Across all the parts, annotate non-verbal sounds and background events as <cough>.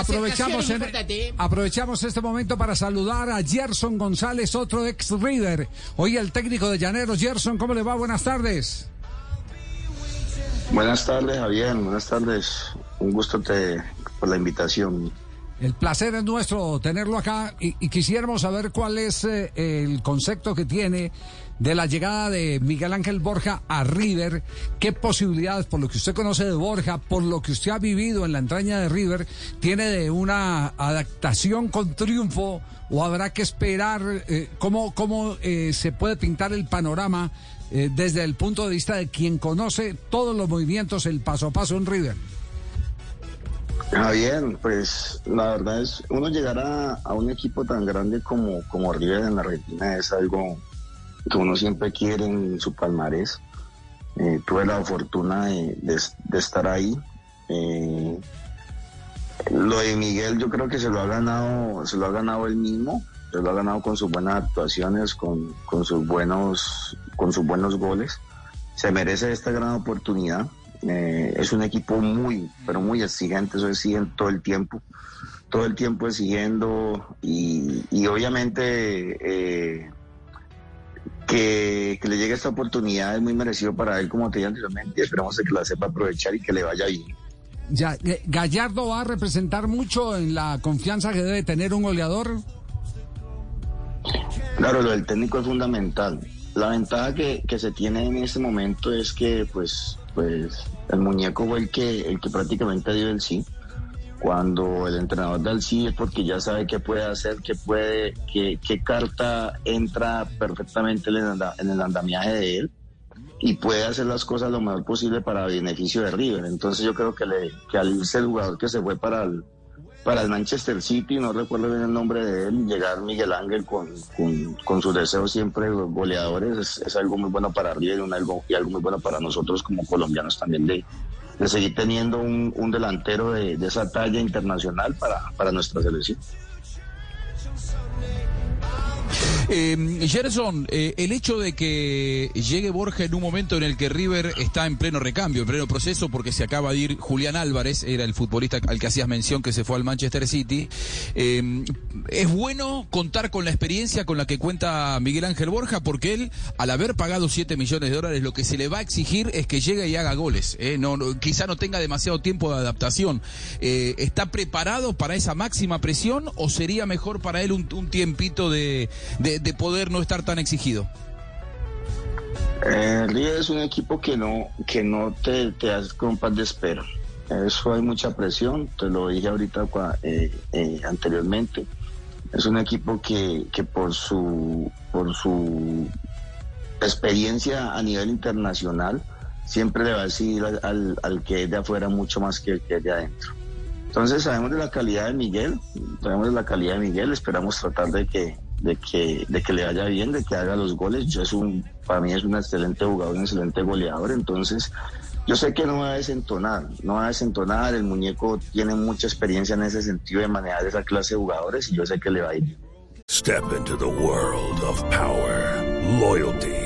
Aprovechamos, en- aprovechamos este momento para saludar a Gerson González, otro ex River. Hoy el técnico de Llaneros. Gerson, ¿cómo le va? Buenas tardes. Buenas tardes, Javier. Buenas tardes. Un gusto te, por la invitación. El placer es nuestro tenerlo acá y, y quisiéramos saber cuál es eh, el concepto que tiene de la llegada de Miguel Ángel Borja a River, qué posibilidades, por lo que usted conoce de Borja, por lo que usted ha vivido en la entraña de River, tiene de una adaptación con triunfo o habrá que esperar eh, cómo, cómo eh, se puede pintar el panorama eh, desde el punto de vista de quien conoce todos los movimientos, el paso a paso en River. Javier, pues la verdad es, uno llegar a, a un equipo tan grande como, como River en la Argentina es algo que uno siempre quiere en su palmarés. Eh, tuve la fortuna de, de- estar ahí. Eh, lo de Miguel yo creo que se lo ha ganado, se lo ha ganado él mismo, se lo ha ganado con sus buenas actuaciones, con, con sus buenos, con sus buenos goles. Se merece esta gran oportunidad. Eh, es un equipo muy, pero muy exigente, eso exigen todo el tiempo, todo el tiempo exigiendo y, y obviamente eh, que, que le llegue esta oportunidad es muy merecido para él, como te dije anteriormente, y esperamos que la sepa aprovechar y que le vaya bien. Ya, eh, Gallardo va a representar mucho en la confianza que debe tener un goleador. Claro, lo del técnico es fundamental. La ventaja que, que se tiene en este momento es que, pues, pues, el muñeco fue el que, el que prácticamente dio el sí. Cuando el entrenador da el sí es porque ya sabe qué puede hacer, qué puede, qué, carta entra perfectamente en el, anda- en el andamiaje de él y puede hacer las cosas lo mejor posible para beneficio de River. Entonces yo creo que, le, que al irse el jugador que se fue para el, para el Manchester City, no recuerdo bien el nombre de él, llegar Miguel Ángel con, con, con sus deseos siempre goleadores es, algo muy bueno para River un algo, y algo muy bueno para nosotros como colombianos también de, de seguir teniendo un, un delantero de, de esa talla internacional para, para nuestra selección. Eh, Gerson, eh, el hecho de que llegue Borja en un momento en el que River está en pleno recambio, en pleno proceso, porque se acaba de ir Julián Álvarez, era el futbolista al que hacías mención que se fue al Manchester City, eh, es bueno contar con la experiencia con la que cuenta Miguel Ángel Borja, porque él, al haber pagado 7 millones de dólares, lo que se le va a exigir es que llegue y haga goles. eh, no, no- quizá no tenga demasiado tiempo de adaptación. ¿Está preparado para esa máxima presión o sería mejor para él un tiempito de, de- de poder no estar tan exigido? Eh, River es un equipo que no, que no te, te hace compás de espera. Eso hay mucha presión, te lo dije ahorita eh, eh, anteriormente. Es un equipo que, que por su por su experiencia a nivel internacional siempre le va a decir al, al- al que es de afuera mucho más que el que es de adentro. Entonces sabemos de la calidad de Miguel, sabemos de la calidad de Miguel, esperamos tratar de que, de que, de que le vaya bien, de que haga los goles. Yo es un, para mí es un excelente jugador, un excelente goleador, entonces yo sé que no va a desentonar, no va a desentonar, el muñeco tiene mucha experiencia en ese sentido de manejar esa clase de jugadores y yo sé que le va a ir. Step into the world of power, loyalty,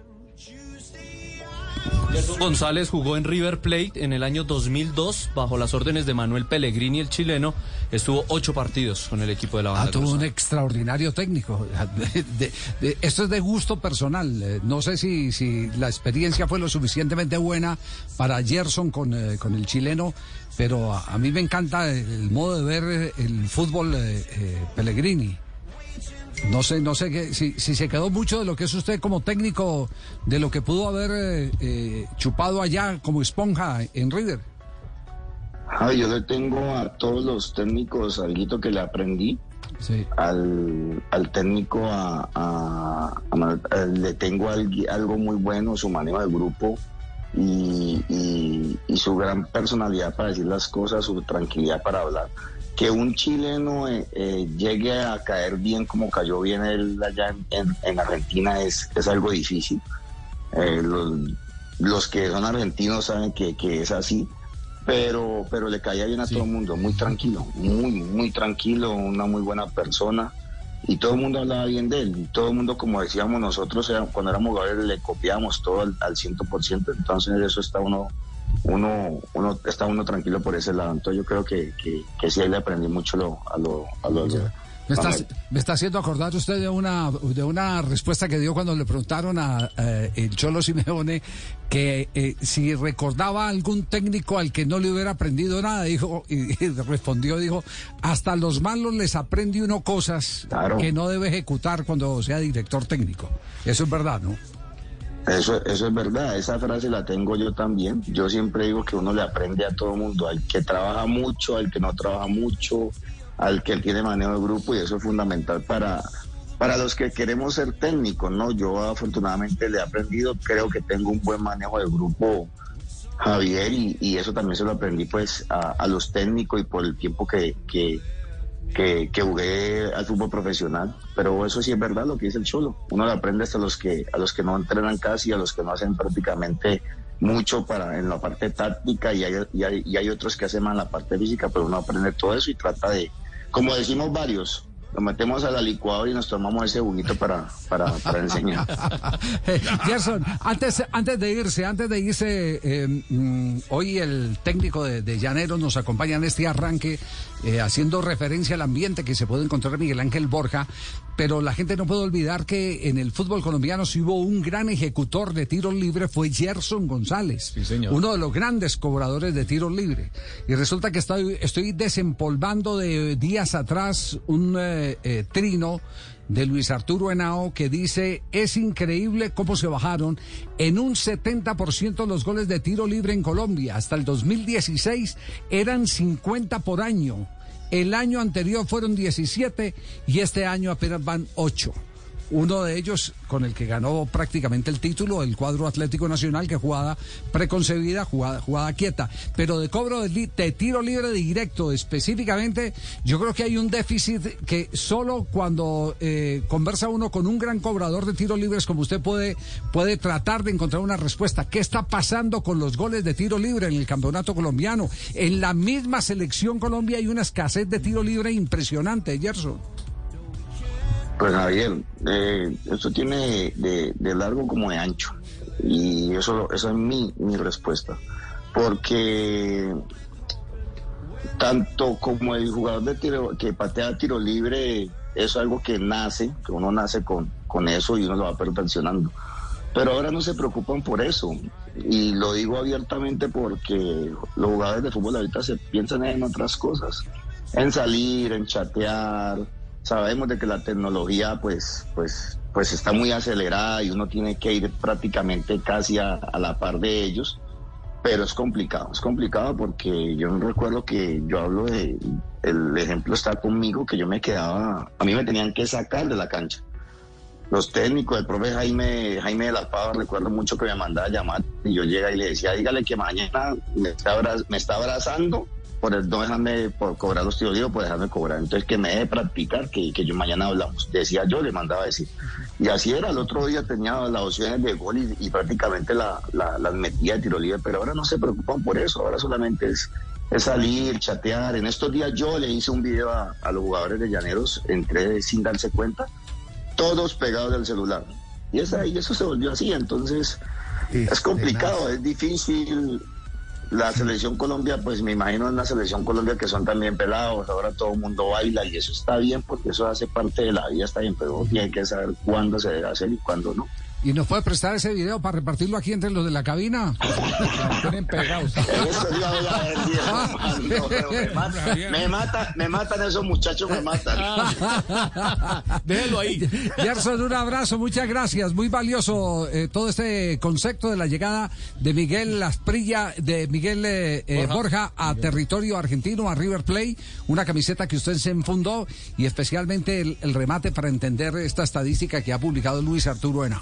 González jugó en River Plate en el año 2002 bajo las órdenes de Manuel Pellegrini, el chileno. Estuvo ocho partidos con el equipo de la banda. Ah, tuvo un extraordinario técnico. De- <laughs> de- de- esto es de gusto personal. Eh, No sé si, si la experiencia fue lo suficientemente buena para Gerson con, eh, con el chileno, pero a, a mí me encanta el, modo de ver el fútbol eh, eh, Pellegrini. No sé, no sé qué, si, si se quedó mucho de lo que es usted como técnico, de lo que pudo haber eh, eh, chupado allá como esponja en River. Ah, yo le tengo a todos los técnicos algo que le aprendí. Sí. Al, al técnico a, a- a Manuel- eh, le tengo algo, algo muy bueno, su manejo de grupo y, y- y su gran personalidad para decir las cosas, su tranquilidad para hablar. Que un chileno eh, eh, llegue a caer bien como cayó bien él allá en, en- en Argentina es, es algo difícil. Eh, los, los que son argentinos saben que, que es así, pero, pero le caía bien a todo el mundo, muy tranquilo, muy, muy tranquilo, una muy buena persona. Y todo el mundo hablaba bien de él. Y todo el mundo, como decíamos nosotros, era- cuando éramos jugadores, le copiábamos todo al, al 100%. Entonces, eso está uno, uno, uno, está uno tranquilo por ese lado. Entonces, yo creo que, que, que sí, ahí le aprendí mucho lo, a lo, a lo, Me está, me está haciendo acordar usted de una, de una respuesta que dio cuando le preguntaron a eh, el Cholo Simeone que eh, si recordaba algún técnico al que no le hubiera aprendido nada, dijo, y, y respondió, dijo, hasta los malos les aprende uno cosas Claro. que no debe ejecutar cuando sea director técnico. Eso es verdad, ¿no? Eso, eso es verdad, esa frase la tengo yo también. Yo siempre digo que uno le aprende a todo mundo, al que trabaja mucho, al que no trabaja mucho, al que tiene manejo de grupo y eso es fundamental para, para los que queremos ser técnicos, ¿no? Yo afortunadamente le he aprendido, creo que tengo un buen manejo de grupo, Javier, y, y eso también se lo aprendí pues a, a los técnicos y por el tiempo que, que, que, que jugué al fútbol profesional. Pero eso sí es verdad lo que dice el Cholo. Uno le aprende hasta los que, a los que no entrenan casi, a los que no hacen prácticamente mucho para en la parte táctica y hay, y hay, y hay otros que hacen más en la parte física, pero uno aprende todo eso y trata de, como decimos varios, lo metemos a la licuadora y nos tomamos ese juguito para, para, para enseñar. <laughs> Gerson, antes, antes de irse, antes de irse, eh, mm, hoy el técnico de, de Llaneros nos acompaña en este arranque, eh, haciendo referencia al ambiente que se puede encontrar Miguel Ángel Borja, pero la gente no puede olvidar que en el fútbol colombiano si hubo un gran ejecutor de tiros libre fue Gerson González, señor. uno de los grandes cobradores de tiros libre. Y resulta que estoy, estoy desempolvando de días atrás un eh, trino de Luis Arturo Henao que dice es increíble cómo se bajaron en un 70% los goles de tiro libre en Colombia. Hasta el 2016 eran 50 por año. El año anterior fueron 17 y este año apenas van 8. Uno de ellos con el que ganó prácticamente el título, el cuadro Atlético Nacional, que jugada preconcebida, jugada, jugada quieta. Pero de cobro de, de tiro libre directo específicamente, yo creo que hay un déficit que solo cuando eh, conversa uno con un gran cobrador de tiros libres como usted puede, puede tratar de encontrar una respuesta. ¿Qué está pasando con los goles de tiro libre en el campeonato colombiano? En la misma selección Colombia hay una escasez de tiro libre impresionante, Gerson. Pues Javier, eh, esto tiene de, de largo como de ancho. Y eso, eso es mi, mi respuesta. Porque tanto como el jugador de tiro que patea tiro libre, es algo que nace, que uno nace con, con eso y uno lo va perfeccionando. Pero ahora no se preocupan por eso. Y lo digo abiertamente porque los jugadores de fútbol ahorita se piensan en otras cosas. En salir, en chatear. Sabemos de que la tecnología pues, pues, pues está muy acelerada y uno tiene que ir prácticamente casi a, la par de ellos. Pero es complicado, es complicado porque yo recuerdo que yo hablo de, el ejemplo está conmigo, que yo me quedaba, a mí me tenían que sacar de la cancha los técnicos, el profe Jaime, Jaime de la Pava, recuerdo mucho que me mandaba a llamar y yo llegaba y le decía, dígale que mañana me está abrazando por el no dejarme por cobrar los tiros libres, por dejarme cobrar. Entonces que me deje practicar, que, que yo mañana hablamos. Decía yo, le mandaba a decir. Y así era, el otro día tenía las opciones de gol y, y prácticamente la- la- las metía de tiro libre, pero ahora no se preocupan por eso, ahora solamente es, es salir, chatear. En estos días yo le hice un video a, a los jugadores de Llaneros, entré sin darse cuenta, todos pegados del celular. Y, esa, y eso se volvió así, entonces Es complicado, es difícil. La selección Colombia, pues me imagino en la selección Colombia que son también pelados, ahora todo el mundo baila y eso está bien porque eso hace parte de la vida, está bien, pero tiene que saber cuándo se debe hacer y cuándo no. ¿Y nos puede prestar ese video para repartirlo aquí entre los de la cabina? <laughs> Tienen pegados. me, mata, me matan esos muchachos, me matan. <laughs> Déjelo ahí. Gerson, un abrazo, muchas gracias. Muy valioso eh, todo este concepto de la llegada de Miguel Lasprilla, de Miguel eh, eh, Borja. a territorio argentino, a River Play. Una camiseta que usted se enfundó y especialmente el, el remate para entender esta estadística que ha publicado Luis Arturo Henao.